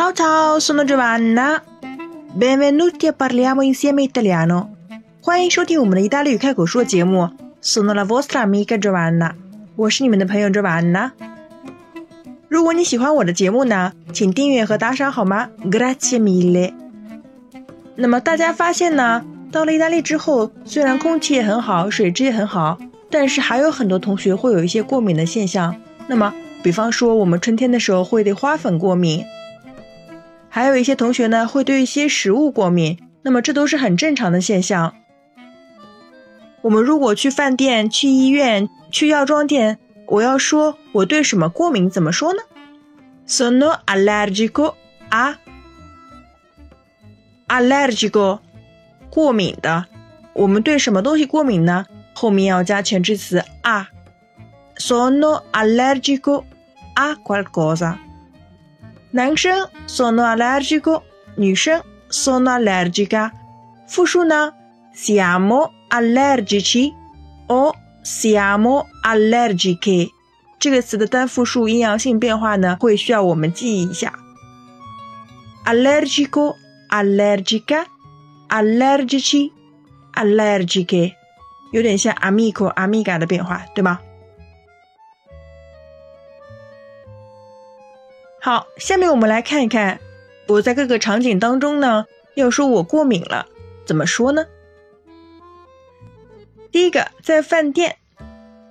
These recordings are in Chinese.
Ciao ciao, sono Giovanna. Benvenuti a parliamo insieme italiano. 欢迎收听我们的意大利语开口说节目。Sono la vostra amica Giovanna. 我是你们的朋友 Giovanna。如果你喜欢我的节目呢，请订阅和打赏好吗？Grazie mille。那么大家发现呢，到了意大利之后，虽然空气也很好，水质也很好，但是还有很多同学会有一些过敏的现象。那么，比方说我们春天的时候会对花粉过敏。还有一些同学呢，会对一些食物过敏，那么这都是很正常的现象。我们如果去饭店、去医院、去药妆店，我要说我对什么过敏，怎么说呢？Sono allergico a allergico，过敏的。我们对什么东西过敏呢？后面要加前置词 a。Sono allergico a qualcosa。男生 sono allergico，女生 sono allergica。复数呢，siamo allergici o siamo allergiche。这个词的单复数阴阳性变化呢，会需要我们记忆一下。allergico、allergica、allergici、allergiche，有点像 amico、amiga 的变化，对吗？好，下面我们来看一看，我在各个场景当中呢，要说我过敏了，怎么说呢？第一个，在饭店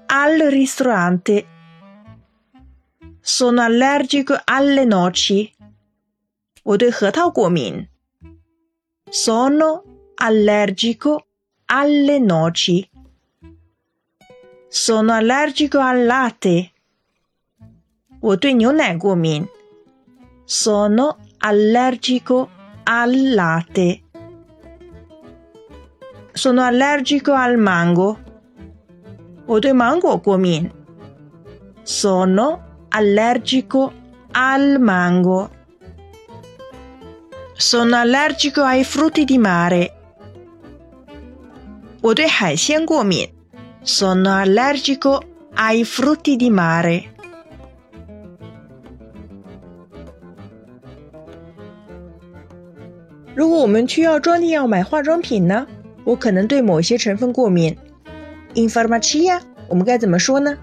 ，al ristorante，sono allergico alle noci，我对核桃过敏，sono allergico alle noci，sono allergico al latte，我对牛奶过敏。Sono allergico al latte. Sono allergico al mango. 我对芒果过敏。Sono allergico al mango. Sono allergico ai frutti di mare. 我对海鲜过敏。Sono allergico ai frutti di mare. 如果我们去药妆店要买化妆品呢，我可能对某些成分过敏。In farmacia，我们该怎么说呢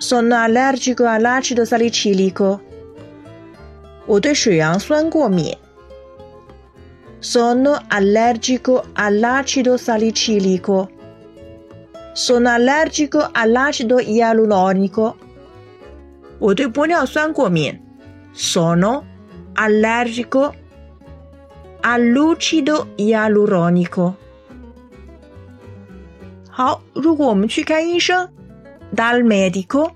？Sono allergico all'acido salicilico。我对水杨酸过敏。Sono allergico all'acido salicilico。Sono allergico all'acido ialuronico。我对玻尿酸过敏。Sono allergico All'acido ialuronico。好，如果我们去看医生，dal medico，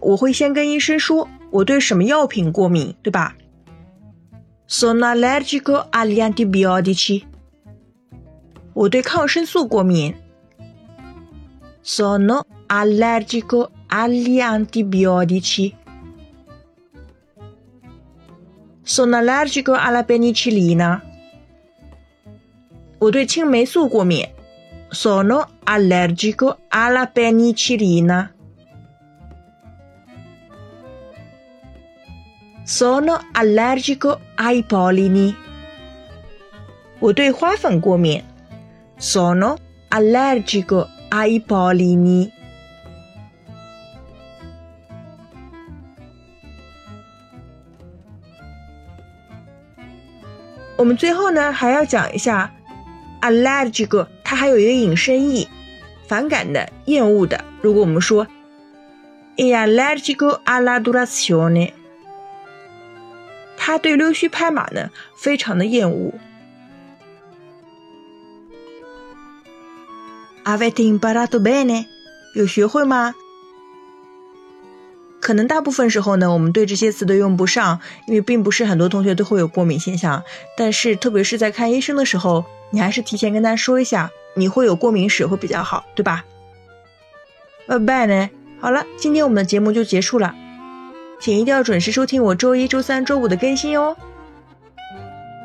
我会先跟医生说我对什么药品过敏，对吧？Sono allergico agli antibiotici。我对抗生素过敏。Sono allergico agli antibiotici。 Sono allergico alla penicillina。我对青霉素过敏。Sono allergico alla penicillina。Sono allergico ai pollini。我对花粉过敏。Sono allergico ai pollini。 我们最后呢还要讲一下，allergic，它还有一个引申义，反感的、厌恶的。如果我们说，è allergico alla durazione，他对溜须拍马呢非常的厌恶。Avete imparato bene？有学会吗？可能大部分时候呢，我们对这些词都用不上，因为并不是很多同学都会有过敏现象。但是，特别是在看医生的时候，你还是提前跟他说一下，你会有过敏史会比较好，对吧？拜拜呢。好了，今天我们的节目就结束了，请一定要准时收听我周一周三周五的更新哦。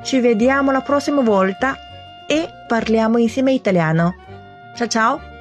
Ci vediamo la prossima volta e parliamo insieme italiano. Ciao ciao.